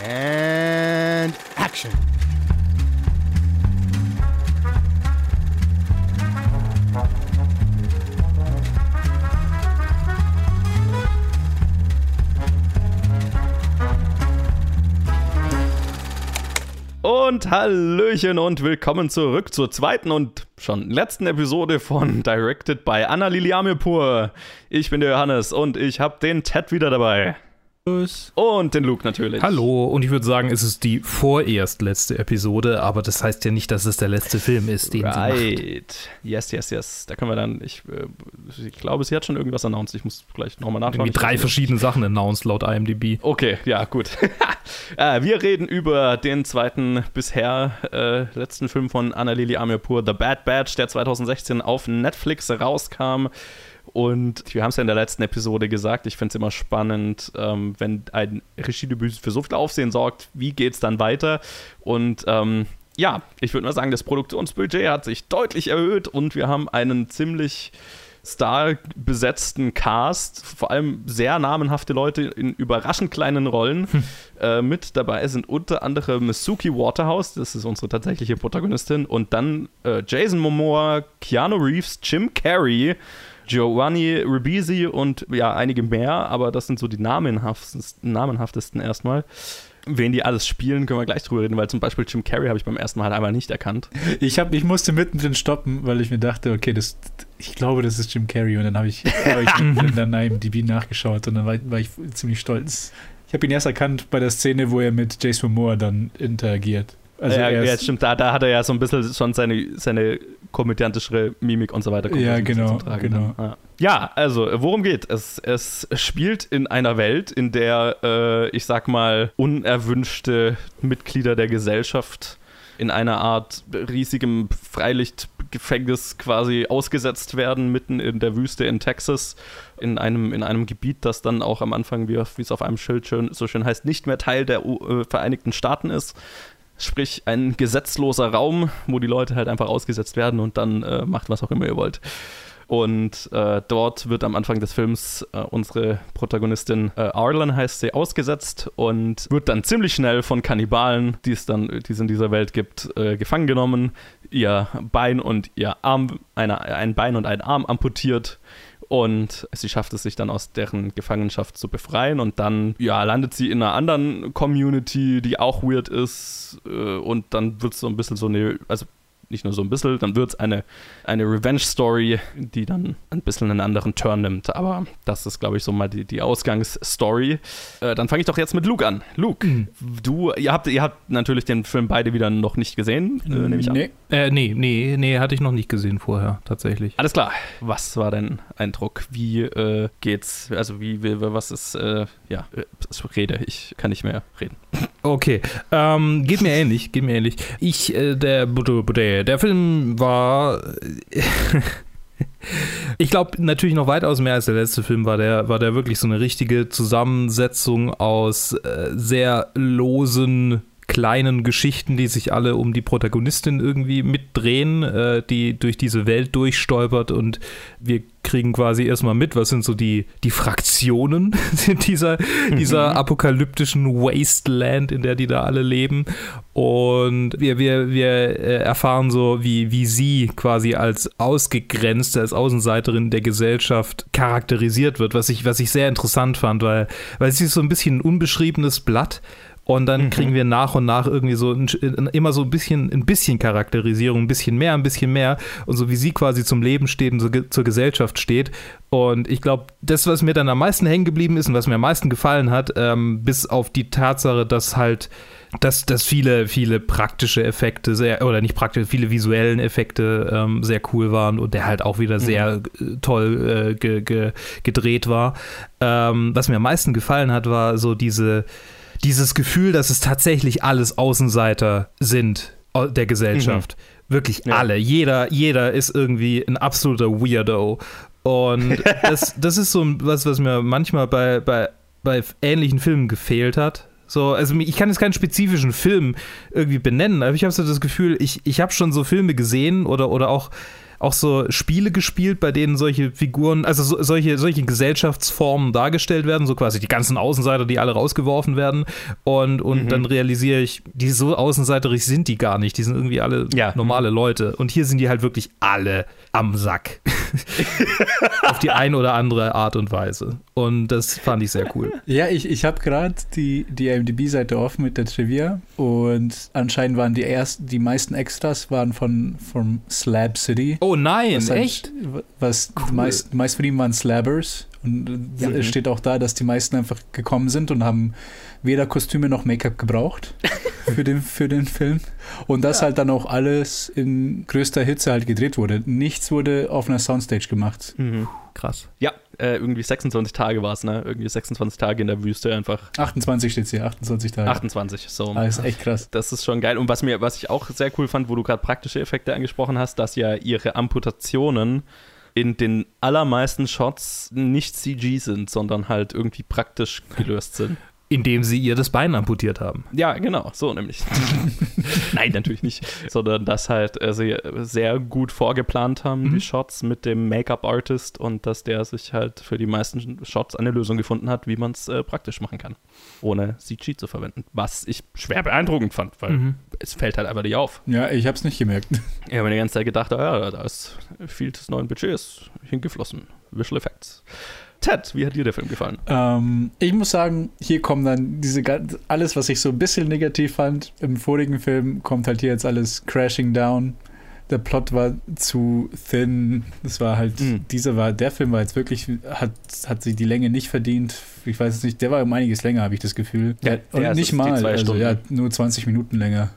And action. Und Hallöchen und willkommen zurück zur zweiten und schon letzten Episode von Directed by Anna Liliamepur. Ich bin der Johannes und ich habe den Ted wieder dabei. Und den Luke natürlich. Hallo, und ich würde sagen, es ist die vorerst letzte Episode, aber das heißt ja nicht, dass es der letzte Film ist, den right. sie macht. Yes, yes, yes. Da können wir dann, ich, äh, ich glaube, sie hat schon irgendwas announced. Ich muss gleich nochmal nachschauen. Irgendwie drei verschiedene Sachen announced laut IMDb. Okay, ja, gut. äh, wir reden über den zweiten bisher äh, letzten Film von Annalili Amirpur, The Bad Batch, der 2016 auf Netflix rauskam. Und wir haben es ja in der letzten Episode gesagt, ich finde es immer spannend, ähm, wenn ein Regiedebüt für so viel Aufsehen sorgt, wie geht es dann weiter? Und ähm, ja, ich würde mal sagen, das Produktionsbudget hat sich deutlich erhöht und wir haben einen ziemlich starbesetzten Cast, vor allem sehr namenhafte Leute in überraschend kleinen Rollen. Hm. Äh, mit dabei sind unter anderem Suki Waterhouse, das ist unsere tatsächliche Protagonistin, und dann äh, Jason Momoa, Keanu Reeves, Jim Carrey, Giovanni Ribisi und ja, einige mehr, aber das sind so die namenhaftesten, namenhaftesten erstmal. Wen die alles spielen, können wir gleich drüber reden, weil zum Beispiel Jim Carrey habe ich beim ersten Mal halt einmal nicht erkannt. Ich, hab, ich musste mittendrin stoppen, weil ich mir dachte, okay, das, ich glaube, das ist Jim Carrey und dann habe ich, hab ich in dann IMDb nachgeschaut und dann war, war ich ziemlich stolz. Ich habe ihn erst erkannt bei der Szene, wo er mit Jason Momoa dann interagiert. Also ja, ja, stimmt, da, da hat er ja so ein bisschen schon seine, seine komödiantischere Mimik und so weiter. Ja, genau, genau. Ja. ja. also, worum geht es? Es spielt in einer Welt, in der, äh, ich sag mal, unerwünschte Mitglieder der Gesellschaft in einer Art riesigem Freilichtgefängnis quasi ausgesetzt werden, mitten in der Wüste in Texas, in einem, in einem Gebiet, das dann auch am Anfang, wie, wie es auf einem Schild schön, so schön heißt, nicht mehr Teil der äh, Vereinigten Staaten ist. Sprich, ein gesetzloser Raum, wo die Leute halt einfach ausgesetzt werden und dann äh, macht, was auch immer ihr wollt. Und äh, dort wird am Anfang des Films äh, unsere Protagonistin äh, Arlen heißt sie ausgesetzt und wird dann ziemlich schnell von Kannibalen, die es dann, die es in dieser Welt gibt, äh, gefangen genommen, ihr Bein und ihr Arm, eine, ein Bein und ein Arm amputiert und sie schafft es sich dann aus deren Gefangenschaft zu befreien. Und dann ja, landet sie in einer anderen Community, die auch weird ist äh, und dann wird es so ein bisschen so eine, also nicht nur so ein bisschen, dann wird es eine, eine Revenge-Story, die dann ein bisschen einen anderen Turn nimmt. Aber das ist, glaube ich, so mal die, die Ausgangsstory. Äh, dann fange ich doch jetzt mit Luke an. Luke, mhm. du, ihr habt, ihr habt natürlich den Film beide wieder noch nicht gesehen, äh, nehme ich an. Nee. Äh, nee, nee, nee, hatte ich noch nicht gesehen vorher, tatsächlich. Alles klar. Was war dein Eindruck? Wie äh, geht's? Also, wie, wie was ist, äh, ja, rede, ich kann nicht mehr reden. Okay, ähm, geht mir ähnlich, geht mir ähnlich. Ich, äh, der, der, Film war. ich glaube natürlich noch weitaus mehr als der letzte Film war der, war der wirklich so eine richtige Zusammensetzung aus äh, sehr losen kleinen Geschichten, die sich alle um die Protagonistin irgendwie mitdrehen, äh, die durch diese Welt durchstolpert und wir kriegen quasi erstmal mit, was sind so die, die Fraktionen dieser, dieser mhm. apokalyptischen Wasteland, in der die da alle leben. Und wir, wir, wir äh, erfahren so, wie, wie sie quasi als ausgegrenzte, als Außenseiterin der Gesellschaft charakterisiert wird, was ich, was ich sehr interessant fand, weil, weil sie ist so ein bisschen ein unbeschriebenes Blatt und dann mhm. kriegen wir nach und nach irgendwie so ein, immer so ein bisschen, ein bisschen Charakterisierung, ein bisschen mehr, ein bisschen mehr. Und so wie sie quasi zum Leben steht und so zur Gesellschaft steht. Und ich glaube, das, was mir dann am meisten hängen geblieben ist und was mir am meisten gefallen hat, ähm, bis auf die Tatsache, dass halt dass, dass viele, viele praktische Effekte sehr, oder nicht praktisch, viele visuellen Effekte ähm, sehr cool waren und der halt auch wieder sehr mhm. toll äh, ge, ge, gedreht war. Ähm, was mir am meisten gefallen hat, war so diese, dieses Gefühl, dass es tatsächlich alles Außenseiter sind der Gesellschaft. Mhm. Wirklich ja. alle. Jeder, jeder ist irgendwie ein absoluter Weirdo. Und das, das ist so was, was mir manchmal bei, bei, bei ähnlichen Filmen gefehlt hat. So, also ich kann jetzt keinen spezifischen Film irgendwie benennen, aber ich habe so das Gefühl, ich, ich habe schon so Filme gesehen oder, oder auch auch so Spiele gespielt, bei denen solche Figuren, also so, solche, solche Gesellschaftsformen dargestellt werden, so quasi die ganzen Außenseiter, die alle rausgeworfen werden. Und, und mhm. dann realisiere ich, die so außenseiterig sind die gar nicht. Die sind irgendwie alle ja. normale Leute. Und hier sind die halt wirklich alle am Sack. Auf die eine oder andere Art und Weise. Und das fand ich sehr cool. Ja, ich, ich habe gerade die, die IMDb-Seite offen mit der Trivia und anscheinend waren die ersten, die meisten Extras waren von vom Slab City. Oh nein, was halt, echt? Was cool. meist, meist von ihnen waren Slabbers. Und ja. es steht auch da, dass die meisten einfach gekommen sind und haben weder Kostüme noch Make-up gebraucht für den, für den Film. Und das ja. halt dann auch alles in größter Hitze halt gedreht wurde. Nichts wurde auf einer Soundstage gemacht. Mhm. Krass. Ja, äh, irgendwie 26 Tage war es, ne? Irgendwie 26 Tage in der Wüste einfach. 28 steht hier, 28 Tage. 28, so. Ah, ist echt krass. Das ist schon geil. Und was mir, was ich auch sehr cool fand, wo du gerade praktische Effekte angesprochen hast, dass ja ihre Amputationen in den allermeisten Shots nicht CG sind, sondern halt irgendwie praktisch gelöst sind. Indem sie ihr das Bein amputiert haben. Ja, genau, so nämlich. Nein, natürlich nicht. Sondern das halt äh, sie sehr gut vorgeplant haben, mhm. die Shots mit dem Make-up-Artist und dass der sich halt für die meisten Shots eine Lösung gefunden hat, wie man es äh, praktisch machen kann, ohne CG zu verwenden. Was ich schwer beeindruckend fand, weil mhm. es fällt halt einfach nicht auf. Ja, ich habe es nicht gemerkt. Ich habe mir die ganze Zeit gedacht, oh ja, da ist viel des neuen Budgets hingeflossen. Visual Effects. Ted, wie hat dir der Film gefallen? Ähm, ich muss sagen, hier kommen dann diese alles, was ich so ein bisschen negativ fand im vorigen Film, kommt halt hier jetzt alles crashing down. Der Plot war zu thin. Das war halt, mhm. dieser war, der Film war jetzt wirklich, hat, hat sich die Länge nicht verdient. Ich weiß es nicht, der war um einiges länger, habe ich das Gefühl. Ja, und nicht mal, also ja, nur 20 Minuten länger.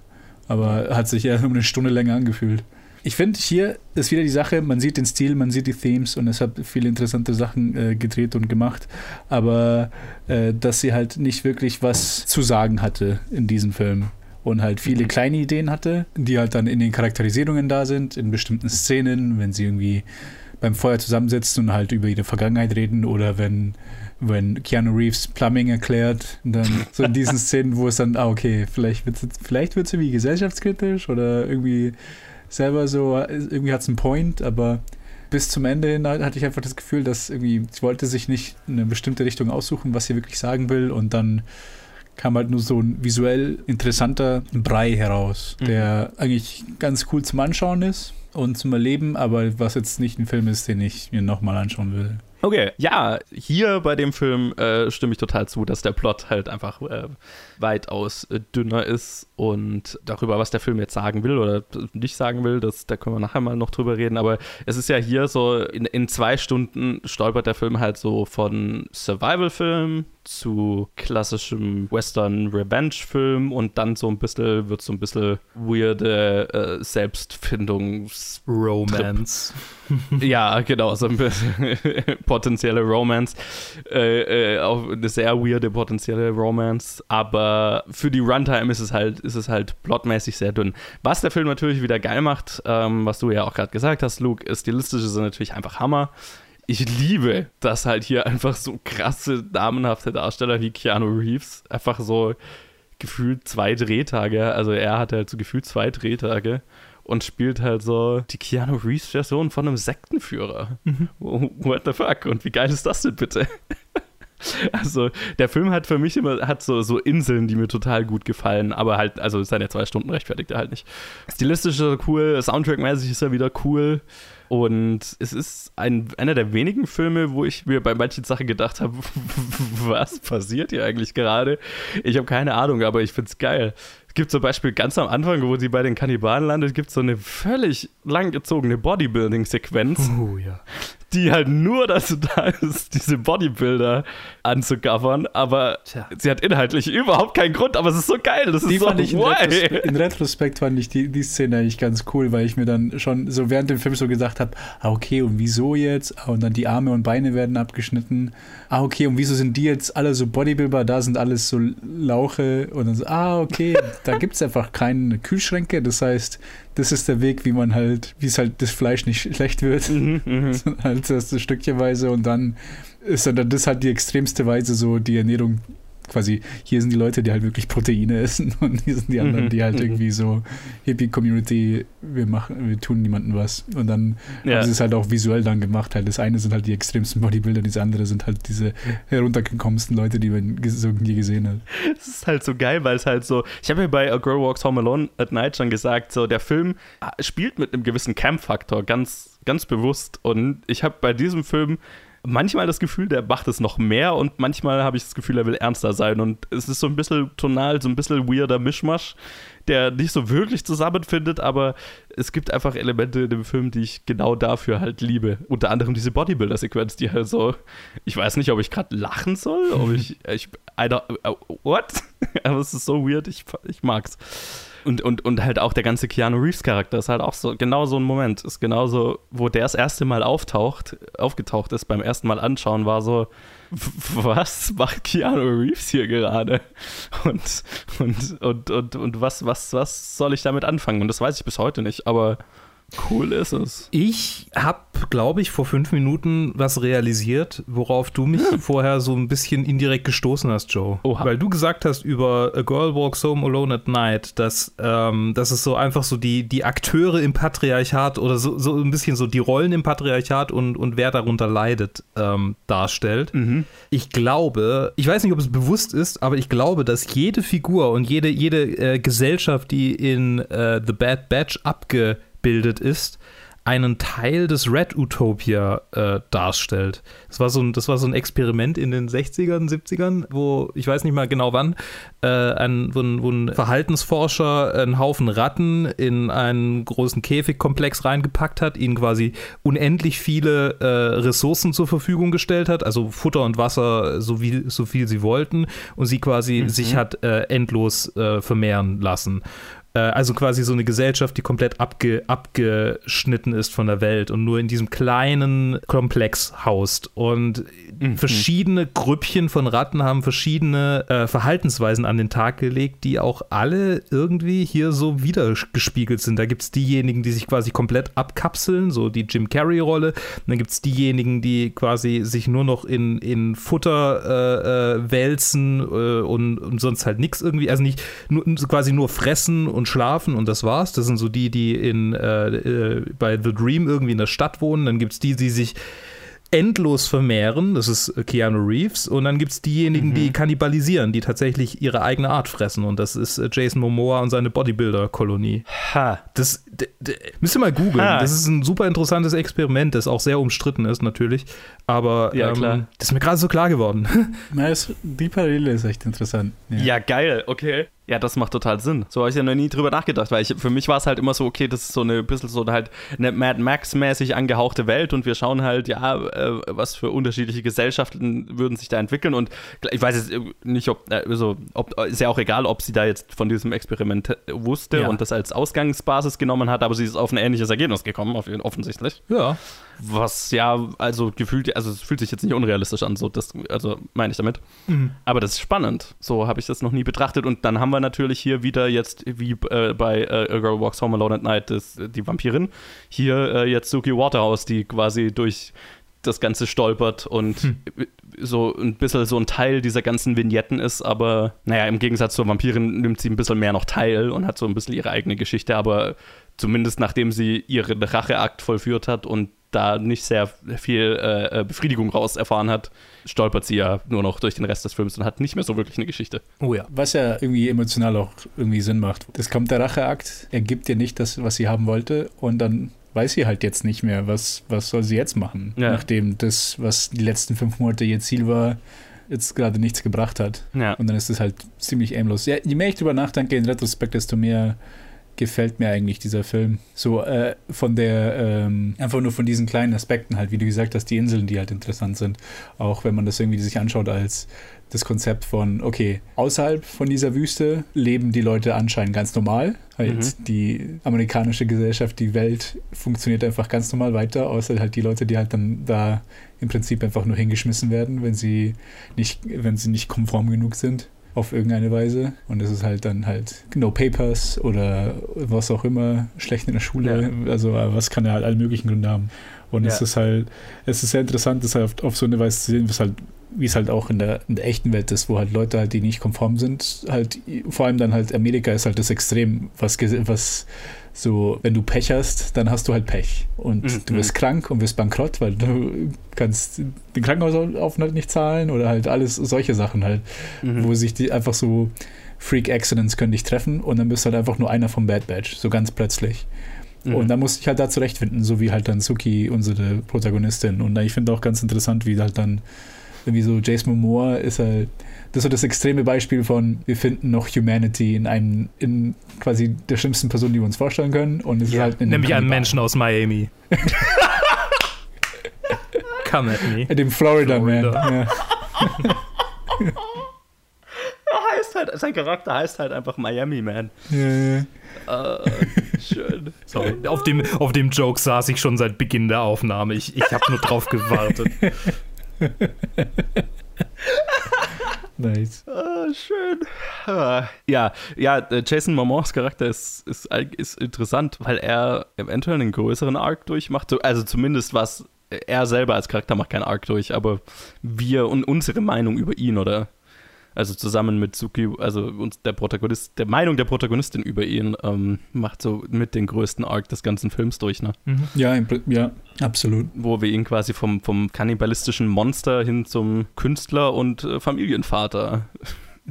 Aber hat sich eher um eine Stunde länger angefühlt. Ich finde, hier ist wieder die Sache, man sieht den Stil, man sieht die Themes und es hat viele interessante Sachen äh, gedreht und gemacht, aber äh, dass sie halt nicht wirklich was zu sagen hatte in diesem Film und halt viele mhm. kleine Ideen hatte, die halt dann in den Charakterisierungen da sind, in bestimmten Szenen, wenn sie irgendwie beim Feuer zusammensitzen und halt über ihre Vergangenheit reden oder wenn wenn Keanu Reeves Plumbing erklärt, dann so in diesen Szenen, wo es dann, ah, okay, vielleicht wird es vielleicht wird's irgendwie gesellschaftskritisch oder irgendwie selber so, irgendwie hat es einen Point, aber bis zum Ende hin hatte ich einfach das Gefühl, dass irgendwie, sie wollte sich nicht eine bestimmte Richtung aussuchen, was sie wirklich sagen will und dann kam halt nur so ein visuell interessanter Brei heraus, mhm. der eigentlich ganz cool zum Anschauen ist und zum Erleben, aber was jetzt nicht ein Film ist, den ich mir nochmal anschauen will. Okay, ja, hier bei dem Film äh, stimme ich total zu, dass der Plot halt einfach äh, weitaus äh, dünner ist und darüber, was der Film jetzt sagen will oder nicht sagen will, das, da können wir nachher mal noch drüber reden, aber es ist ja hier so, in, in zwei Stunden stolpert der Film halt so von Survival-Film zu klassischem Western-Revenge-Film und dann so ein bisschen, wird so ein bisschen weirde äh, Selbstfindungs- Romance. ja, genau, so ein bisschen potenzielle Romance. Äh, äh, auch eine sehr weirde potenzielle Romance, aber für die Runtime ist es halt, ist es halt plotmäßig sehr dünn. Was der Film natürlich wieder geil macht, ähm, was du ja auch gerade gesagt hast, Luke, ist stilistisch ist er natürlich einfach Hammer ich liebe, dass halt hier einfach so krasse, namenhafte Darsteller wie Keanu Reeves einfach so gefühlt zwei Drehtage, also er hat halt so gefühlt zwei Drehtage und spielt halt so die Keanu Reeves-Version von einem Sektenführer. Mhm. What the fuck? Und wie geil ist das denn bitte? Also, der Film hat für mich immer hat so, so Inseln, die mir total gut gefallen, aber halt, also seine zwei Stunden rechtfertigt er halt nicht. Stilistisch ist er cool, Soundtrack-mäßig ist er wieder cool. Und es ist ein, einer der wenigen Filme, wo ich mir bei manchen Sachen gedacht habe, was passiert hier eigentlich gerade? Ich habe keine Ahnung, aber ich finde es geil. Es gibt zum Beispiel ganz am Anfang, wo sie bei den Kannibalen landet, gibt es so eine völlig langgezogene Bodybuilding-Sequenz. Oh ja die halt nur dazu da ist, diese Bodybuilder anzugaffern, aber Tja. sie hat inhaltlich überhaupt keinen Grund, aber es ist so geil, das die ist so ich in, Retrospekt, in Retrospekt fand ich die, die Szene eigentlich ganz cool, weil ich mir dann schon so während dem Film so gesagt habe, ah okay, und wieso jetzt? Ah, und dann die Arme und Beine werden abgeschnitten. Ah okay, und wieso sind die jetzt alle so Bodybuilder, da sind alles so Lauche und dann so, ah okay, da gibt es einfach keine Kühlschränke, das heißt, das ist der Weg, wie man halt, wie es halt das Fleisch nicht schlecht wird. Mhm, mhm. halt das Stückchenweise und dann ist dann das halt die extremste Weise, so die Ernährung quasi, hier sind die Leute, die halt wirklich Proteine essen und hier sind die anderen, Mhm, die halt mhm. irgendwie so Hippie-Community, wir machen, wir tun niemandem was. Und dann Ja. haben sie es halt auch visuell dann gemacht. Halt. Das eine sind halt die extremsten Bodybuilder, das andere sind halt diese heruntergekommensten Leute, die man so nie gesehen hat. Es ist halt so geil, weil es halt so. Ich habe ja bei A Girl Walks Home Alone at Night schon gesagt, so der Film spielt mit einem gewissen Camp-Faktor ganz, ganz bewusst. Und ich habe bei diesem Film manchmal das Gefühl, der macht es noch mehr und manchmal habe ich das Gefühl, er will ernster sein. Und es ist so ein bisschen tonal, so ein bisschen weirder Mischmasch, der nicht so wirklich zusammenfindet, aber es gibt einfach Elemente in dem Film, die ich genau dafür halt liebe. Unter anderem diese Bodybuilder-Sequenz, die halt so, ich weiß nicht, ob ich gerade lachen soll, ob ich, ich, I don't, uh, what? aber es ist so weird, ich, ich mag's. Und, und, und halt auch der ganze Keanu Reeves-Charakter ist halt auch so, genau so ein Moment. Ist genauso, wo der das erste Mal auftaucht, aufgetaucht ist, beim ersten Mal anschauen, war so, "W- was macht Keanu Reeves hier gerade? Und, und, und, und, und was, was, was soll ich damit anfangen? Und das weiß ich bis heute nicht, aber cool ist es. Ich habe, glaube ich, vor fünf Minuten was realisiert, worauf du mich vorher so ein bisschen indirekt gestoßen hast, Joe. Oha. Weil du gesagt hast über A Girl Walks Home Alone at Night, dass, ähm, dass es so einfach so die, die Akteure im Patriarchat oder so, so ein bisschen so die Rollen im Patriarchat und, und wer darunter leidet, ähm, darstellt. Mhm. Ich glaube, ich weiß nicht, ob es bewusst ist, aber ich glaube, dass jede Figur und jede, jede äh, Gesellschaft, die in äh, The Bad Batch abgebildet ist, einen Teil des Red Utopia äh, darstellt. Das war, so ein, das war so ein Experiment in den 60ern, 70ern, wo, ich weiß nicht mal genau wann, äh, ein, wo, ein, wo ein Verhaltensforscher einen Haufen Ratten in einen großen Käfigkomplex reingepackt hat, ihnen quasi unendlich viele äh, Ressourcen zur Verfügung gestellt hat, also Futter und Wasser, so, wie, so viel sie wollten, und sie quasi sich hat äh, endlos äh, vermehren lassen. Äh, Also quasi so eine Gesellschaft, die komplett abge, abgeschnitten ist von der Welt und nur in diesem kleinen Komplex haust. Und verschiedene Grüppchen von Ratten haben verschiedene äh, Verhaltensweisen an den Tag gelegt, die auch alle irgendwie hier so wiedergespiegelt sind. Da gibt es diejenigen, die sich quasi komplett abkapseln, so die Jim Carrey-Rolle. Dann gibt es diejenigen, die quasi sich nur noch in, in Futter äh, äh, wälzen äh, und, und sonst halt nichts irgendwie, also nicht nur, quasi nur fressen und schlafen und das war's. Das sind so die, die in, äh, äh, bei The Dream irgendwie in der Stadt wohnen. Dann gibt es die, die sich endlos vermehren, das ist Keanu Reeves, und dann gibt es diejenigen, die kannibalisieren, die tatsächlich ihre eigene Art fressen, und das ist äh, Jason Momoa und seine Bodybuilder-Kolonie. Ha. Das müsst ihr mal googeln. Ha. Das ist ein super interessantes Experiment, das auch sehr umstritten ist, natürlich. Aber Ja, ähm, klar. das ist mir gerade so klar geworden. Na, es, die Parallele ist echt interessant. Ja. geil, okay. Ja, das macht total Sinn. So habe ich ja noch nie drüber nachgedacht, weil ich, für mich war es halt immer so, okay, das ist so eine bisschen so halt eine Mad Max-mäßig angehauchte Welt und wir schauen halt, ja, äh, was für unterschiedliche Gesellschaften würden sich da entwickeln und ich weiß jetzt nicht, ob, äh, also, ob, ist ja auch egal, ob sie da jetzt von diesem Experiment äh, wusste Ja. und das als Ausgangsbasis genommen hat, aber sie ist auf ein ähnliches Ergebnis gekommen, auf, offensichtlich. ja. Was ja, also gefühlt, also es fühlt sich jetzt nicht unrealistisch an, so das, also meine ich damit. Mhm. Aber das ist spannend. So habe ich das noch nie betrachtet. Und dann haben wir natürlich hier wieder jetzt, wie äh, bei äh, A Girl Walks Home Alone at Night, das, die Vampirin, hier äh, jetzt Suki Waterhouse, die quasi durch das Ganze stolpert und so ein bisschen so ein Teil dieser ganzen Vignetten ist, aber naja, im Gegensatz zur Vampirin nimmt sie ein bisschen mehr noch teil und hat so ein bisschen ihre eigene Geschichte, aber zumindest nachdem sie ihren Racheakt vollführt hat und da nicht sehr viel äh, äh, Befriedigung raus erfahren hat, stolpert sie ja nur noch durch den Rest des Films und hat nicht mehr so wirklich eine Geschichte. Oh ja. Was ja irgendwie emotional auch irgendwie Sinn macht. Das kommt der Racheakt, er gibt ihr nicht das, was sie haben wollte und dann weiß sie halt jetzt nicht mehr, was, was soll sie jetzt machen, Ja. nachdem das, was die letzten fünf Monate ihr Ziel war, jetzt gerade nichts gebracht hat. Ja. Und dann ist es halt ziemlich aimlos. Ja, je mehr ich drüber nachdenke in Retrospekt, desto mehr gefällt mir eigentlich dieser Film. So äh, von der, ähm, einfach nur von diesen kleinen Aspekten halt, wie du gesagt hast, die Inseln, die halt interessant sind. Auch wenn man das irgendwie sich anschaut als das Konzept von, okay, außerhalb von dieser Wüste leben die Leute anscheinend ganz normal. Halt Mhm. die amerikanische Gesellschaft, die Welt funktioniert einfach ganz normal weiter, außer halt die Leute, die halt dann da im Prinzip einfach nur hingeschmissen werden, wenn sie nicht, wenn sie nicht konform genug sind. Auf irgendeine Weise. Und es ist halt dann halt No Papers oder was auch immer, schlecht in der Schule. Ja. Also was kann er halt alle möglichen Gründe haben. Und ja. es ist halt, es ist sehr interessant, das halt auf, auf so eine Weise zu sehen, was halt wie es halt auch in der, in der echten Welt ist, wo halt Leute halt, die nicht konform sind, halt, vor allem dann halt Amerika ist halt das Extrem, was, was so, wenn du Pech hast, dann hast du halt Pech. Und mhm. du wirst krank und wirst bankrott, weil du kannst den Krankenhausaufenthalt nicht zahlen oder halt alles solche Sachen halt, mhm. wo sich die einfach so Freak Accidents können dich treffen und dann bist du halt einfach nur einer vom Bad Batch, so ganz plötzlich. Mhm. Und da musste ich halt da zurechtfinden, so wie halt dann Suki, unsere Protagonistin. Und ich finde auch ganz interessant, wie halt dann irgendwie so Jason Momoa ist halt das ist so das extreme Beispiel von, wir finden noch Humanity in einem, in quasi der schlimmsten Person, die wir uns vorstellen können. Und es ja, ist halt nämlich einen Menschen aus Miami. Come at me. Dem Florida, Florida. Man. Ja. heißt halt, sein Charakter heißt halt einfach Miami Man. Ja, ja. Uh, schön. Sorry, auf dem, auf dem Joke saß ich schon seit Beginn der Aufnahme. Ich, ich habe nur drauf gewartet. Nice. Ah, schön. Ah, ja, ja, äh, Jason Momoas Charakter ist, ist, ist interessant, weil er eventuell einen größeren Arc durchmacht. Also zumindest was er selber als Charakter macht keinen Arc durch, aber wir und unsere Meinung über ihn oder also zusammen mit Suki, also uns der Protagonist, der Meinung der Protagonistin über ihn ähm, macht so mit den größten Arc des ganzen Films durch, ne? Mhm. Ja, ja, absolut. Wo wir ihn quasi vom, vom kannibalistischen Monster hin zum Künstler und äh, Familienvater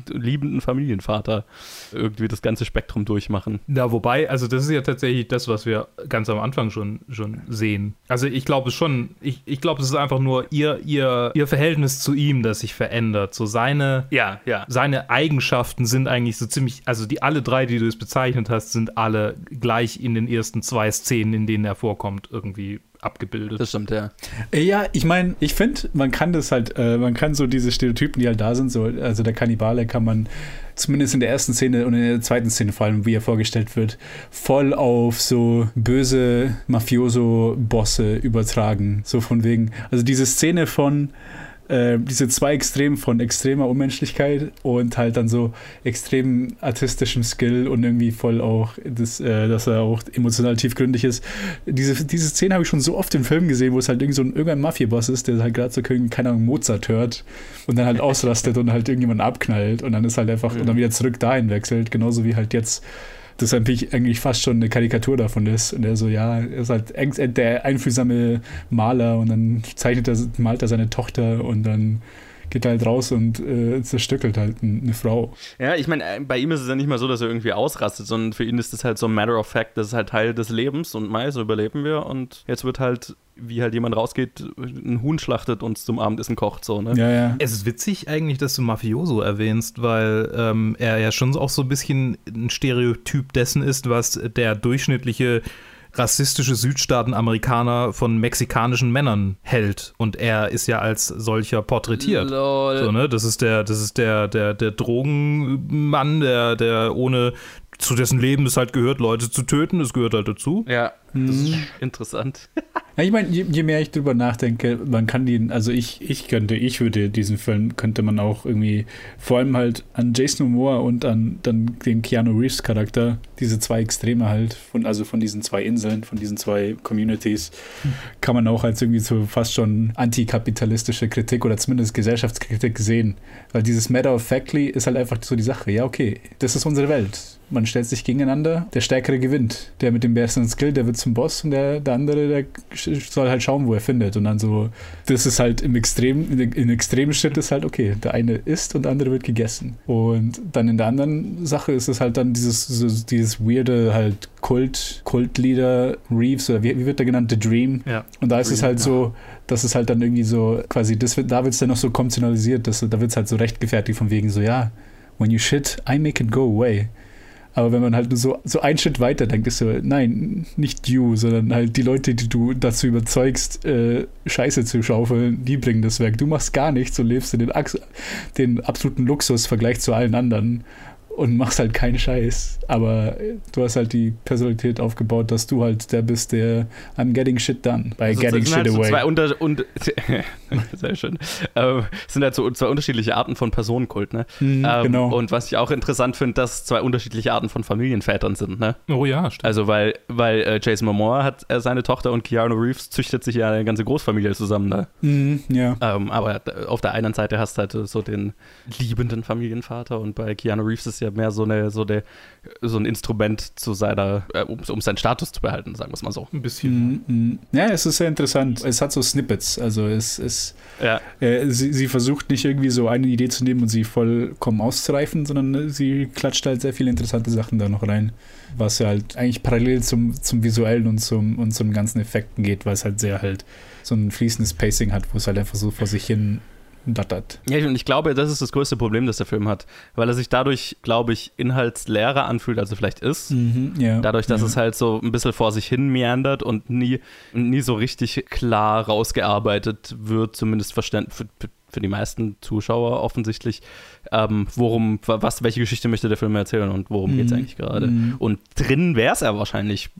liebenden Familienvater irgendwie das ganze Spektrum durchmachen. Ja, wobei, also das ist ja tatsächlich das, was wir ganz am Anfang schon, schon sehen. Also ich glaube schon, ich, ich glaube, es ist einfach nur ihr, ihr, ihr Verhältnis zu ihm, das sich verändert. So seine, ja, ja. seine Eigenschaften sind eigentlich so ziemlich, also die alle drei, die du es bezeichnet hast, sind alle gleich in den ersten zwei Szenen, in denen er vorkommt, irgendwie abgebildet. Das stimmt, ja. Ja, ich meine, ich finde, man kann das halt, äh, man kann so diese Stereotypen, die halt da sind, so, also der Kannibale kann man zumindest in der ersten Szene und in der zweiten Szene vor allem, wie er vorgestellt wird, voll auf so böse Mafioso-Bosse übertragen. So von wegen, also diese Szene von äh, diese zwei Extremen von extremer Unmenschlichkeit und halt dann so extrem artistischem Skill und irgendwie voll auch, das, äh, dass er auch emotional tiefgründig ist. Diese, diese Szene habe ich schon so oft in Filmen gesehen, wo es halt irgend so ein irgendein Mafia-Boss ist, der halt gerade so, keine Ahnung, Mozart hört und dann halt ausrastet und halt irgendjemand abknallt und dann ist halt einfach mhm. und dann wieder zurück dahin wechselt, genauso wie halt jetzt das eigentlich fast schon eine Karikatur davon ist. Und er so, ja, er ist halt der einfühlsame Maler und dann zeichnet er, malt er seine Tochter und dann geht halt raus und äh, zerstückelt halt eine Frau. Ja, ich meine, äh, bei ihm ist es ja nicht mal so, dass er irgendwie ausrastet, sondern für ihn ist das halt so ein Matter of Fact, das ist halt Teil des Lebens und mei, so überleben wir und jetzt wird halt wie halt jemand rausgeht, ein Huhn schlachtet und zum Abendessen kocht, so, ne? Ja, ja. Es ist witzig eigentlich, dass du Mafioso erwähnst, weil ähm, er ja schon auch so ein bisschen ein Stereotyp dessen ist, was der durchschnittliche rassistische Südstaaten-Amerikaner von mexikanischen Männern hält. Und er ist ja als solcher porträtiert. Lol. So, ne? Das ist der, das ist der, der, der Drogenmann, der, der ohne zu dessen Leben es halt gehört, Leute zu töten. Das gehört halt dazu. Ja, das ist mhm. interessant. Ja, ich meine, je, je, mehr ich drüber nachdenke, man kann den, also ich, ich könnte, ich würde diesen Film, könnte man auch irgendwie, vor allem halt an Jason Momoa und an dann den Keanu Reeves Charakter, diese zwei Extreme halt, von, also von diesen zwei Inseln, von diesen zwei Communities, hm. kann man auch als irgendwie so fast schon antikapitalistische Kritik oder zumindest Gesellschaftskritik sehen. Weil dieses Matter of Factly ist halt einfach so die Sache, ja, okay, das ist unsere Welt. Man stellt sich gegeneinander, der Stärkere gewinnt. Der mit dem besseren Skill, der wird zum Boss und der, der andere, der soll halt schauen, wo er findet. Und dann so, das ist halt im Extrem, in, in extremen Schritt ist halt, okay, der eine isst und der andere wird gegessen. Und dann in der anderen Sache ist es halt dann dieses, so, dieses weirde halt Kult, Kultlieder Reeves oder wie, wie, wird der genannt? The Dream. Ja. Und da ist Dream, es halt ja. so, dass es halt dann irgendwie so, quasi, das wird, da wird es dann noch so konventionalisiert, dass, da wird es halt so rechtgefertigt von wegen so, ja, when you shit, I make it go away. Aber wenn man halt nur so, so einen Schritt weiter denkt, ist so, nein, nicht you, sondern halt die Leute, die du dazu überzeugst, äh, Scheiße zu schaufeln, die bringen das Werk. Du machst gar nichts und lebst in den, den absoluten Luxus Vergleich zu allen anderen. Und machst halt keinen Scheiß. Aber du hast halt die Personalität aufgebaut, dass du halt der bist, der I'm getting shit done by Also, getting shit halt so away. zwei unter, und, sehr schön. Ähm, es sind halt so zwei unterschiedliche Arten von Personenkult, ne? Mhm, ähm, genau. Und was ich auch interessant finde, dass zwei unterschiedliche Arten von Familienvätern sind, ne? Oh ja, stimmt. Also weil, weil äh, Jason Momoa hat äh, seine Tochter und Keanu Reeves züchtet sich ja eine ganze Großfamilie zusammen, ne? Mhm, ja. Ähm, aber auf der einen Seite hast du halt so den liebenden Familienvater und bei Keanu Reeves ist ja mehr so eine, so eine, so ein Instrument zu seiner, äh, um, um seinen Status zu behalten, sagen wir es mal so. ein bisschen. Mhm, mhm. Ja, es ist sehr interessant. Es hat so Snippets. Also es ist, Ja, äh, sie, sie versucht nicht irgendwie so eine Idee zu nehmen und sie vollkommen auszureifen, sondern äh, sie klatscht halt sehr viele interessante Sachen da noch rein. Was ja halt eigentlich parallel zum, zum visuellen und zum, und zum ganzen Effekten geht, weil es halt sehr halt so ein fließendes Pacing hat, wo es halt einfach so vor sich hin dattert. Ja, und ich glaube, das ist das größte Problem, das der Film hat, weil er sich dadurch, glaube ich, inhaltsleerer anfühlt, als er vielleicht ist. Mhm, ja. Dadurch, dass ja. es halt so ein bisschen vor sich hin meandert und nie, nie so richtig klar rausgearbeitet wird, zumindest verständ, für, für die meisten Zuschauer offensichtlich, ähm, worum, was, welche Geschichte möchte der Film erzählen und worum geht es Mhm. eigentlich gerade. Mhm. Und drin wäre es ja wahrscheinlich,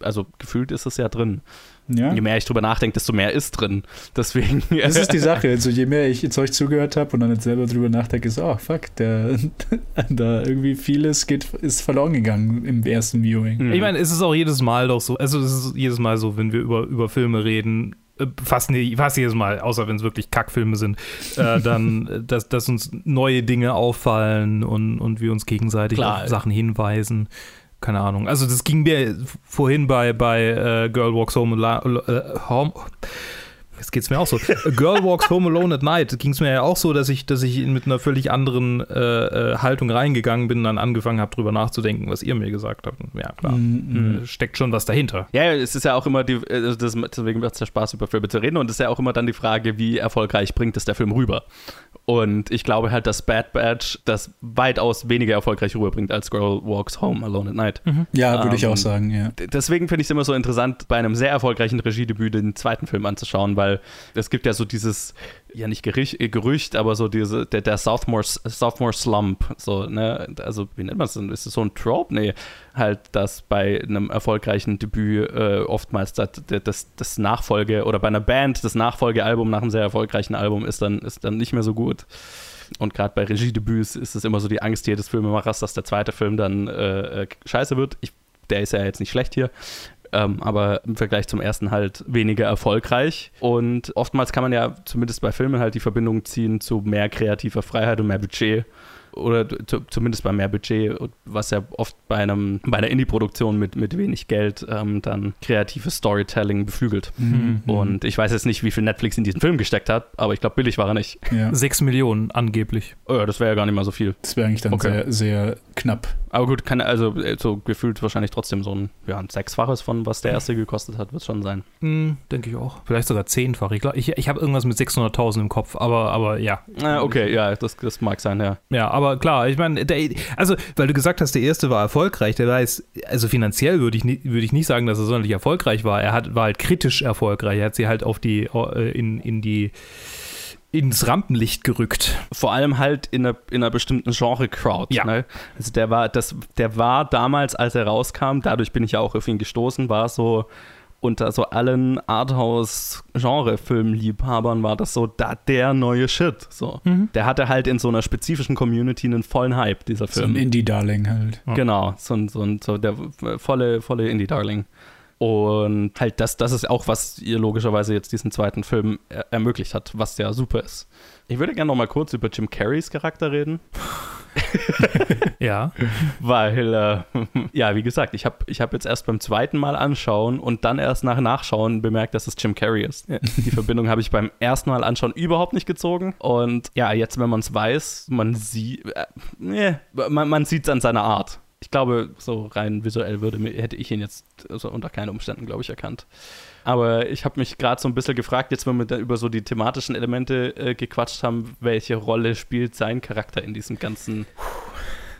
also gefühlt ist es ja drin. Ja. Je mehr ich drüber nachdenke, desto mehr ist drin. Deswegen. Das ist die Sache. Also je mehr ich jetzt euch zugehört habe und dann jetzt selber drüber nachdenke, ist, oh fuck, der, da irgendwie vieles geht, ist verloren gegangen im ersten Viewing. Mhm. Ich meine, es ist auch jedes Mal doch so, also es ist jedes Mal so, wenn wir über, über Filme reden, äh, fast, nie, fast jedes Mal, außer wenn es wirklich Kackfilme sind, äh, dann, dass, dass uns neue Dinge auffallen und, und wir uns gegenseitig Klar. auf Sachen hinweisen. Keine Ahnung. Also das ging mir vorhin bei, bei äh, Girl Walks Home, Alone, äh, Home Jetzt geht's mir auch so. A Girl Walks Home Alone at Night ging es mir ja auch so, dass ich, dass ich mit einer völlig anderen äh, äh, Haltung reingegangen bin und dann angefangen habe, drüber nachzudenken, was ihr mir gesagt habt. Ja, klar. Mhm. Äh, Steckt schon was dahinter. Ja, es ist ja auch immer die, also das, deswegen macht es ja Spaß, über Filme zu reden. Und es ist ja auch immer dann die Frage, wie erfolgreich bringt es der Film rüber. Und ich glaube halt, dass Bad Batch das weitaus weniger erfolgreich rüberbringt als Girl Walks Home Alone at Night. Ja, würde ich Ähm, auch sagen, ja. Deswegen finde ich es immer so interessant, bei einem sehr erfolgreichen Regiedebüt den zweiten Film anzuschauen, weil es gibt ja so dieses, ja nicht Gerücht, äh, Gerücht aber so diese, der, der Sophomore, Sophomore Slump, so, ne, also wie nennt man es denn? Ist es so ein Trope? Nee, halt, dass bei einem erfolgreichen Debüt äh, oftmals das, das, das Nachfolge, oder bei einer Band das Nachfolgealbum nach einem sehr erfolgreichen Album ist dann, ist dann nicht mehr so gut. Und gerade bei Regiedebüts ist es immer so die Angst jedes Filmemachers, dass der zweite Film dann äh, äh, scheiße wird. Ich, der ist ja jetzt nicht schlecht hier. Ähm, aber im Vergleich zum ersten halt weniger erfolgreich. Und oftmals kann man ja zumindest bei Filmen halt die Verbindung ziehen zu mehr kreativer Freiheit und mehr Budget. Oder zu, zumindest bei mehr Budget, was ja oft bei, einem, bei einer Indie-Produktion mit, mit wenig Geld ähm, dann kreatives Storytelling beflügelt. Mhm. Und ich weiß jetzt nicht, wie viel Netflix in diesen Film gesteckt hat, aber ich glaube, billig war er nicht. ja. Sechs Millionen angeblich. Oh ja, das wäre ja gar nicht mal so viel. Das wäre eigentlich dann Okay. sehr, sehr knapp. Aber gut, kann also äh, so gefühlt wahrscheinlich trotzdem so ein, ja, ein Sechsfaches von was der erste gekostet hat, wird schon sein. Hm, denke ich auch. Vielleicht sogar zehnfach. Ich, glaub, ich, ich habe irgendwas mit 600.000 im Kopf, aber, aber ja. Ah, okay, ja, das, das mag sein, ja. Ja, aber klar, ich meine, also, weil du gesagt hast, der erste war erfolgreich, der war jetzt, also finanziell würde ich, nie- würde ich nicht sagen, dass er sonderlich erfolgreich war. Er hat, war halt kritisch erfolgreich. Er hat sie halt auf die, äh, in, in die, ins Rampenlicht gerückt. Vor allem halt in einer, in einer bestimmten Genre-Crowd. Ja. Ne? Also der war, das, der war damals, als er rauskam, dadurch bin ich ja auch auf ihn gestoßen, war so unter so allen Arthouse-Genre-Filmliebhabern war das so da, der neue Shit. So. Der hatte halt in so einer spezifischen Community einen vollen Hype, dieser So ein Film. Indie-Darling halt. Genau, so, ein- so, ein- so der volle, volle Indie-Darling. Und halt das, das ist auch, was ihr logischerweise jetzt diesen zweiten Film er ermöglicht hat, was ja super ist. Ich würde gerne noch mal kurz über Jim Carreys Charakter reden, Ja. weil, äh, ja, wie gesagt, ich habe ich hab jetzt erst beim zweiten Mal anschauen und dann erst nach Nachschauen bemerkt, dass es Jim Carrey ist. Die Verbindung habe ich beim ersten Mal anschauen überhaupt nicht gezogen. Und ja, jetzt, wenn man es weiß, man sieht, äh, man, man sieht es an seiner Art. Ich glaube, so rein visuell würde, hätte ich ihn jetzt also unter keinen Umständen, glaube ich, erkannt. Aber ich habe mich gerade so ein bisschen gefragt, jetzt wenn wir über so die thematischen Elemente äh, gequatscht haben, welche Rolle spielt sein Charakter in diesem ganzen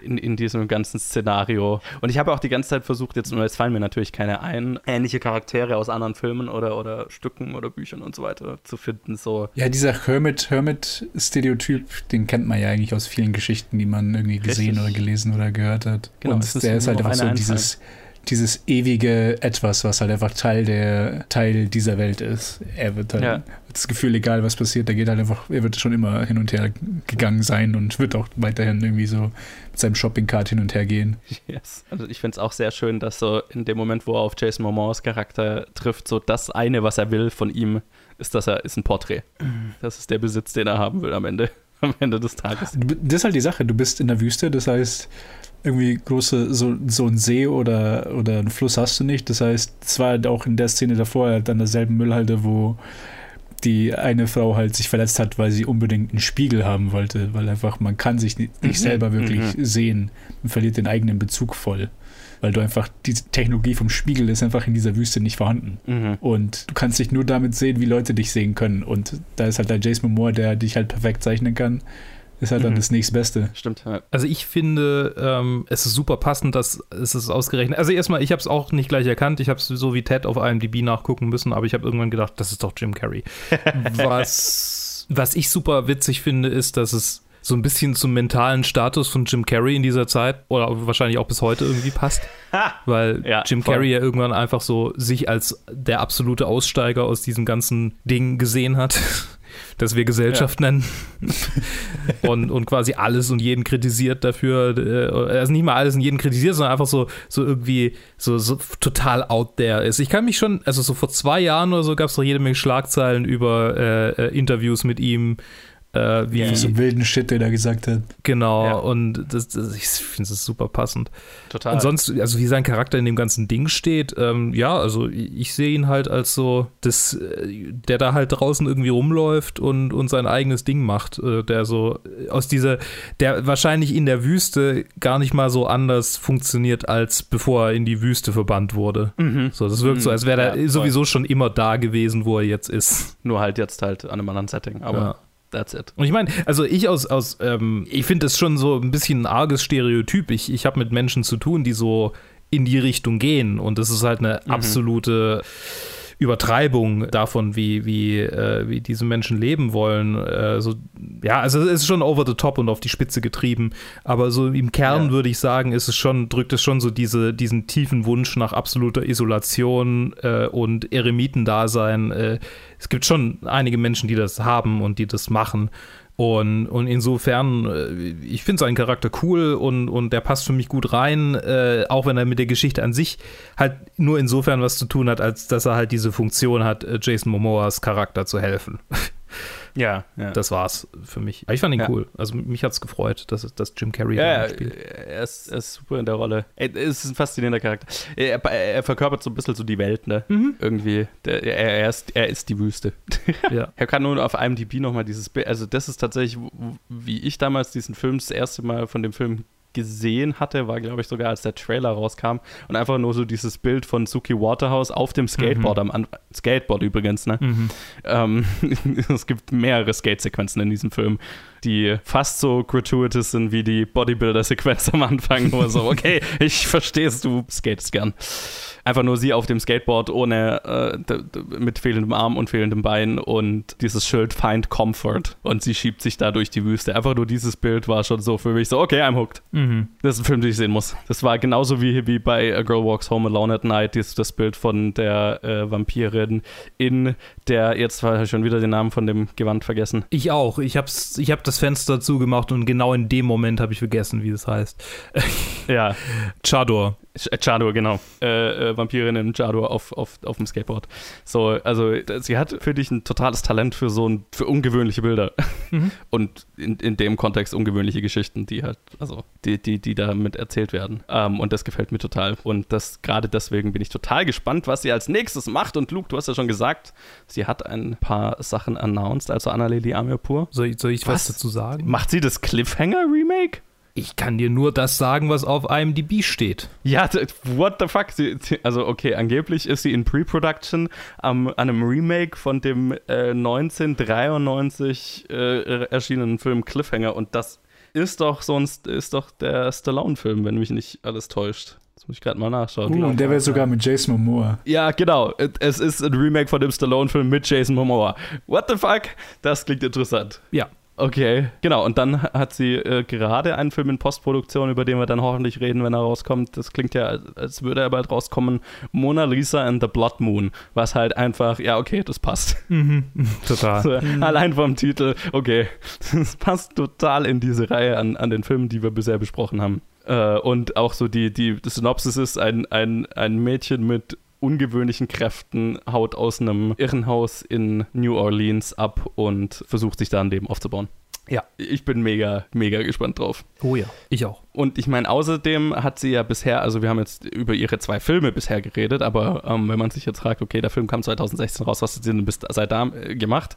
in, in diesem ganzen Szenario. Und ich habe auch die ganze Zeit versucht, jetzt, jetzt fallen mir natürlich keine ein, ähnliche Charaktere aus anderen Filmen oder, oder Stücken oder Büchern und so weiter zu finden. So. Ja, dieser Hermit-Hermit-Stereotyp, den kennt man ja eigentlich aus vielen Geschichten, die man irgendwie gesehen Richtig. oder gelesen oder gehört hat. Genau, und der ist halt einfach so dieses dieses ewige Etwas, was halt einfach Teil der Teil dieser Welt ist. Er wird halt ja. das Gefühl, egal was passiert, der geht halt einfach, er wird schon immer hin und her gegangen sein und wird auch weiterhin irgendwie so mit seinem Shopping-Cart hin und her gehen. Yes. Also ich finde es auch sehr schön, dass so in dem Moment, wo er auf Jason Momoas Charakter trifft, so das eine, was er will von ihm, ist, dass er ist ein Porträt. Das ist der Besitz, den er haben will am Ende am Ende des Tages. Das ist halt die Sache. Du bist in der Wüste, das heißt, irgendwie große, so, so ein See oder, oder einen Fluss hast du nicht. Das heißt, es war halt auch in der Szene davor halt an derselben Müllhalde, wo die eine Frau halt sich verletzt hat, weil sie unbedingt einen Spiegel haben wollte, weil einfach man kann sich nicht, mhm. selber wirklich mhm. sehen und verliert den eigenen Bezug voll. Weil du einfach, die Technologie vom Spiegel ist einfach in dieser Wüste nicht vorhanden. Mhm. Und du kannst dich nur damit sehen, wie Leute dich sehen können. Und da ist halt der Jason Momoa, der dich halt perfekt zeichnen kann ist halt dann mhm. das nächstbeste. Stimmt. Ja. Also ich finde, ähm, es ist super passend, dass es ist ausgerechnet. Also erstmal, ich habe es auch nicht gleich erkannt. Ich habe es so wie Ted auf IMDb nachgucken müssen, aber ich habe irgendwann gedacht, das ist doch Jim Carrey. was, was ich super witzig finde, ist, dass es so ein bisschen zum mentalen Status von Jim Carrey in dieser Zeit oder wahrscheinlich auch bis heute irgendwie passt. weil ja, Jim voll. Carrey ja irgendwann einfach so sich als der absolute Aussteiger aus diesem ganzen Ding gesehen hat das wir Gesellschaft ja. nennen. und, und quasi alles und jeden kritisiert dafür. Äh, also nicht mal alles und jeden kritisiert, sondern einfach so, so irgendwie so, so total out there ist. Ich kann mich schon, also so vor zwei Jahren oder so gab es doch jede Menge Schlagzeilen über äh, äh Interviews mit ihm äh, wie ja. so wilden Shit, der da gesagt hat. Genau, ja. und das, das, ich finde es super passend. Total. Und sonst, also wie sein Charakter in dem ganzen Ding steht, ähm, ja, also ich, ich sehe ihn halt als so, das, äh, der da halt draußen irgendwie rumläuft und, und sein eigenes Ding macht, äh, der so aus dieser, der wahrscheinlich in der Wüste gar nicht mal so anders funktioniert, als bevor er in die Wüste verbannt wurde. Mhm. So, das wirkt mhm. so, als wäre er ja, sowieso schon immer da gewesen, wo er jetzt ist. Nur halt jetzt halt an einem anderen Setting, aber. That's it. Und ich meine, also ich aus, aus ähm, ich finde das schon so ein bisschen ein arges Stereotyp. Ich, ich habe mit Menschen zu tun, die so in die Richtung gehen und das ist halt eine mhm. Übertreibung davon, wie, wie, äh, wie diese Menschen leben wollen. Äh, so, ja, also es ist schon over the top und auf die Spitze getrieben, aber so im Kern ja. würde ich sagen, ist es schon, drückt es schon so diese, diesen tiefen Wunsch nach absoluter Isolation äh, und Eremitendasein. Äh, es gibt schon einige Menschen, die das haben und die das machen. Und, und insofern, äh, ich finde seinen Charakter cool und, und der passt für mich gut rein, äh, auch wenn er mit der Geschichte an sich halt nur insofern was zu tun hat, als dass er halt diese Funktion hat, äh, Jason Momoas Charakter zu helfen. Ja, ja. Das war's für mich. ich fand ihn ja. cool. Also mich hat's gefreut, dass, dass Jim Carrey ja, da spielt. Er ist, er ist super in der Rolle. Er ist ein faszinierender Charakter. Er, er verkörpert so ein bisschen so die Welt, ne? Mhm. Irgendwie. Der, er, er, ist, er ist die Wüste. Ja. er kann nur auf IMDb nochmal dieses Bild. Also, das ist tatsächlich, wie ich damals diesen Film das erste Mal von dem Film gesehen hatte, war glaube ich sogar, als der Trailer rauskam und einfach nur so dieses Bild von Suki Waterhouse auf dem Skateboard mhm. am Anfang. Skateboard übrigens, ne? Mhm. Ähm, es gibt mehrere Skate-Sequenzen in diesem Film, die fast so gratuitous sind wie die Bodybuilder-Sequenz am Anfang, wo so, okay, ich verstehe es, du skatest gern einfach nur sie auf dem Skateboard ohne äh, mit fehlendem Arm und fehlendem Bein und dieses Schild Find Comfort und sie schiebt sich da durch die Wüste. Einfach nur dieses Bild war schon so für mich so, okay, I'm hooked. Mhm. Das ist ein Film, den ich sehen muss. Das war genauso wie, wie bei A Girl Walks Home Alone at Night, dieses, das Bild von der äh, Vampirin in der, jetzt war ich schon wieder den Namen von dem Gewand vergessen. Ich auch. Ich hab's, ich hab das Fenster zugemacht und genau in dem Moment habe ich vergessen, wie das heißt. ja. Chador. Chador, genau. Äh, äh, Vampirinnen Chador auf, auf, auf dem Skateboard. So, also sie hat für dich ein totales Talent für so ein, für ungewöhnliche Bilder. Mhm. Und in, in dem Kontext ungewöhnliche Geschichten, die halt, also die, die, die damit erzählt werden. Ähm, und das gefällt mir total. Und das gerade deswegen bin ich total gespannt, was sie als nächstes macht. Und Luke, du hast ja schon gesagt, sie hat ein paar Sachen announced, also Annalili Amirpur. Soll ich, soll ich was? was dazu sagen? Macht sie das Cliffhanger-Remake? Ich kann dir nur das sagen, was auf IMDb steht. Ja, what the fuck? Also, okay, angeblich ist sie in Pre-Production um, an einem Remake von dem äh, 1993 äh, erschienenen Film Cliffhanger und das ist doch sonst ist doch der Stallone-Film, wenn mich nicht alles täuscht. Das muss ich gerade mal nachschauen. Uh, und der wäre sogar mit Jason Momoa. Ja, genau. Es ist ein Remake von dem Stallone-Film mit Jason Momoa. What the fuck? Das klingt interessant. Ja. Okay, genau. Und dann hat sie äh, gerade einen Film in Postproduktion, über den wir dann hoffentlich reden, wenn er rauskommt. Das klingt ja, als- würde er bald rauskommen. Mona Lisa and the Blood Moon. Was halt einfach, ja, okay, das passt. Total. So, Allein vom Titel, okay. Das passt total in diese Reihe an, an den Filmen, die wir bisher besprochen haben. Äh, und auch so die, die, die Synopsis ist ein, ein, ein Mädchen mit ungewöhnlichen Kräften haut aus einem Irrenhaus in New Orleans ab und versucht sich da ein Leben aufzubauen. Ja. Ich bin mega, mega gespannt drauf. Oh ja. Ich auch. Und ich meine, außerdem hat sie ja bisher, also wir haben jetzt über ihre zwei Filme bisher geredet, aber ähm, wenn man sich jetzt fragt, okay, der Film kam 2016 raus, was hat sie denn bis seit da äh, gemacht?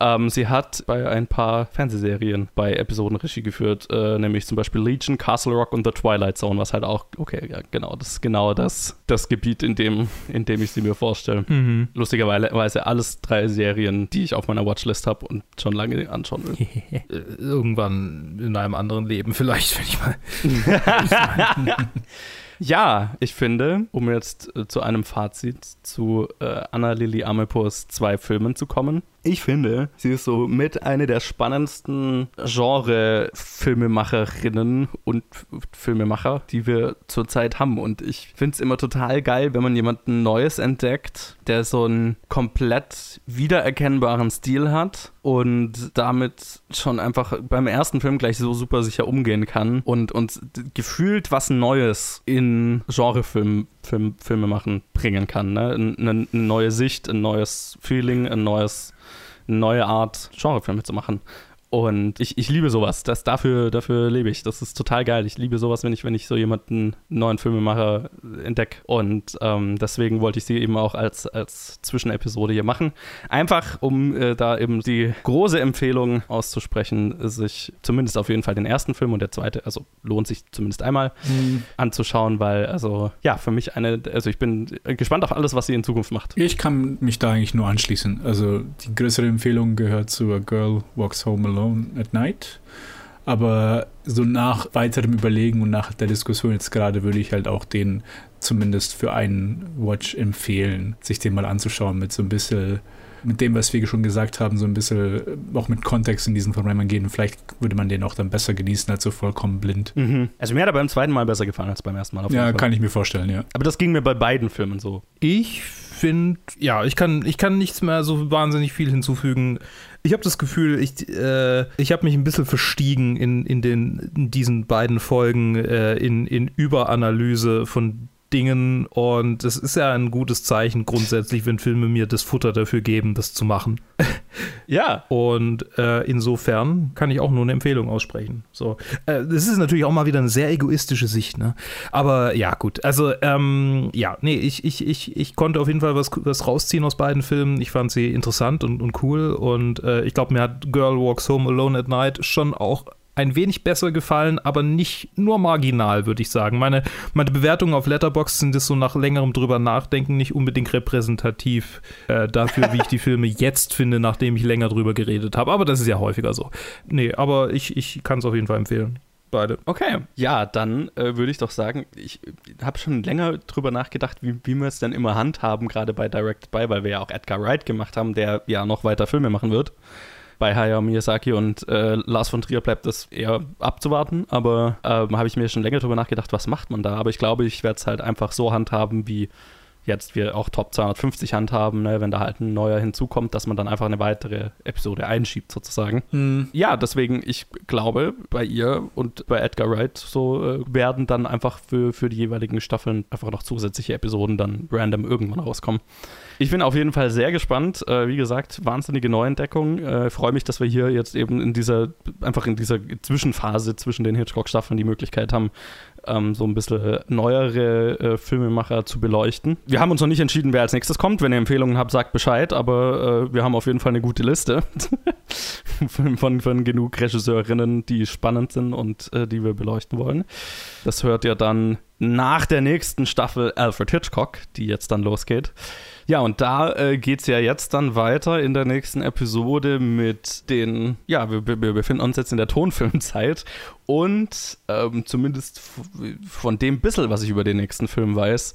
Ähm, sie hat bei ein paar Fernsehserien bei Episoden Regie geführt, äh, nämlich zum Beispiel Legion, Castle Rock und The Twilight Zone, was halt auch, okay, ja, genau, das ist genau das, das Gebiet, in dem, in dem ich sie mir vorstelle. Mhm. Lustigerweise alles drei Serien, die ich auf meiner Watchlist habe und schon lange anschauen will. Äh, Irgendwann in einem anderen Leben vielleicht, wenn ich mal. Ja, ich finde, um jetzt äh, zu einem Fazit zu äh, Anna Lili Amepurs zwei Filmen zu kommen, ich finde, sie ist so mit eine der spannendsten Genre-Filmemacherinnen und Filmemacher, die wir zurzeit haben. Und ich finde es immer total geil, wenn man jemanden Neues entdeckt, der so einen komplett wiedererkennbaren Stil hat und damit schon einfach beim ersten Film gleich so super sicher umgehen kann und uns gefühlt was Neues in Genrefilm Film, Filme machen bringen kann. Ne? Eine, eine neue Sicht, ein neues Feeling, ein neues, eine neue Art, Genrefilme zu machen. Und ich, ich liebe sowas. Das, dafür, dafür lebe ich. Das ist total geil. Ich liebe sowas, wenn ich, wenn ich so jemanden neuen Filmemacher entdecke. Und ähm, deswegen wollte ich sie eben auch als, als Zwischenepisode hier machen. Einfach, um äh, da eben die große Empfehlung auszusprechen, sich zumindest auf jeden Fall den ersten Film und der zweite, also lohnt sich zumindest einmal anzuschauen, weil, also, ja, für mich eine, also ich bin gespannt auf alles, was sie in Zukunft macht. Ich kann mich da eigentlich nur anschließen. Also die größere Empfehlung gehört zu A Girl Walks Home Alone at Night. Aber so nach weiterem Überlegen und nach der Diskussion jetzt gerade würde ich halt auch den zumindest für einen Watch empfehlen, sich den mal anzuschauen mit so ein bisschen, mit dem, was wir schon gesagt haben, so ein bisschen auch mit Kontext in diesen Film reingehen. Vielleicht würde man den auch dann besser genießen als so vollkommen blind. Also mir hat er beim zweiten Mal besser gefallen als beim ersten Mal. Ja, Fall. kann ich mir vorstellen, ja. Aber das ging mir bei beiden Filmen so. Ich finde, ja, ich kann, ich kann nichts mehr so wahnsinnig viel hinzufügen. Ich habe das Gefühl, ich, äh, ich habe mich ein bisschen verstiegen in, in, den, in diesen beiden Folgen, äh, in, in Überanalyse von Dingen und es ist ja ein gutes Zeichen grundsätzlich, wenn Filme mir das Futter dafür geben, das zu machen. Ja. Und äh, insofern kann ich auch nur eine Empfehlung aussprechen. So, äh, das ist natürlich auch mal wieder eine sehr egoistische Sicht, ne? Aber ja, gut. Also, ähm, ja, nee, ich, ich, ich, ich konnte auf jeden Fall was, was rausziehen aus beiden Filmen. Ich fand sie interessant und, und cool. Und äh, ich glaube, mir hat Girl Walks Home Alone at Night schon auch ein wenig besser gefallen, aber nicht nur marginal, würde ich sagen. Meine, meine Bewertungen auf Letterboxd sind es so nach längerem drüber nachdenken nicht unbedingt repräsentativ äh, dafür, wie ich die Filme jetzt finde, nachdem ich länger drüber geredet habe. Aber das ist ja häufiger so. Nee, aber ich, ich kann es auf jeden Fall empfehlen. Beide. Okay. Ja, dann äh, würde ich doch sagen, ich habe schon länger drüber nachgedacht, wie, wie wir es dann immer handhaben, gerade bei Directed By, weil wir ja auch Edgar Wright gemacht haben, der ja noch weiter Filme machen wird. Bei Hayao Miyazaki und äh, Lars von Trier bleibt das eher abzuwarten, aber ähm, habe ich mir schon länger drüber nachgedacht, was macht man da? Aber ich glaube, ich werde es halt einfach so handhaben, wie jetzt wir auch Top 250 handhaben, ne? wenn da halt ein neuer hinzukommt, dass man dann einfach eine weitere Episode einschiebt sozusagen. Ja, deswegen, ich glaube, bei ihr und bei Edgar Wright so äh, werden dann einfach für, für die jeweiligen Staffeln einfach noch zusätzliche Episoden dann random irgendwann rauskommen. Ich bin auf jeden Fall sehr gespannt. Äh, wie gesagt, wahnsinnige Neuentdeckung. Äh, Freue mich, dass wir hier jetzt eben in dieser, einfach in dieser Zwischenphase zwischen den Hitchcock-Staffeln die Möglichkeit haben, ähm, so ein bisschen neuere äh, Filmemacher zu beleuchten. Wir haben uns noch nicht entschieden, wer als nächstes kommt. Wenn ihr Empfehlungen habt, sagt Bescheid, aber äh, wir haben auf jeden Fall eine gute Liste von, von, von genug Regisseurinnen, die spannend sind und äh, die wir beleuchten wollen. Das hört ihr dann nach der nächsten Staffel Alfred Hitchcock, die jetzt dann losgeht. Ja, und da äh, geht es ja jetzt dann weiter in der nächsten Episode mit den, ja, wir, wir befinden uns jetzt in der Tonfilmzeit und ähm, zumindest von dem bisschen, was ich über den nächsten Film weiß,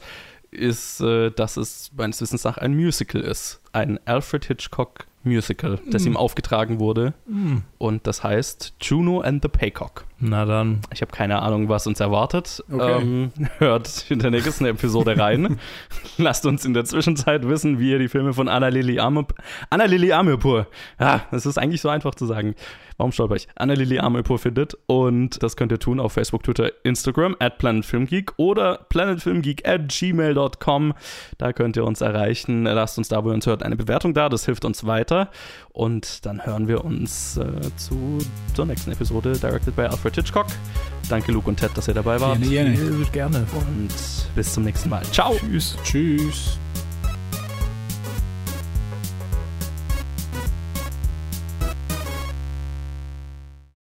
ist, äh, dass es meines Wissens nach ein Musical ist. Ein Alfred Hitchcock Musical, das mm. ihm aufgetragen wurde. Mm. Und das heißt Juno and the Paycock. Na dann. Ich habe keine Ahnung, was uns erwartet. Okay. Ähm, hört in der nächsten Episode rein. Lasst uns in der Zwischenzeit wissen, wie ihr die Filme von Anna Lili Amepur. Anna Lili Amepur. Ja, das ist eigentlich so einfach zu sagen. Warum stolper ich? Annalili Amelpur findet. Und das könnt ihr tun auf Facebook, Twitter, Instagram, at planetfilmgeek oder planetfilmgeek at gmail.com. Da könnt ihr uns erreichen. Lasst uns da, wo ihr uns hört, eine Bewertung da. Das hilft uns weiter. Und dann hören wir uns äh, zu, zur nächsten Episode, directed by Alfred Hitchcock. Danke, Luke und Ted, dass ihr dabei wart. Gerne, gerne. gerne. Und bis zum nächsten Mal. Ciao. Tschüss. Tschüss.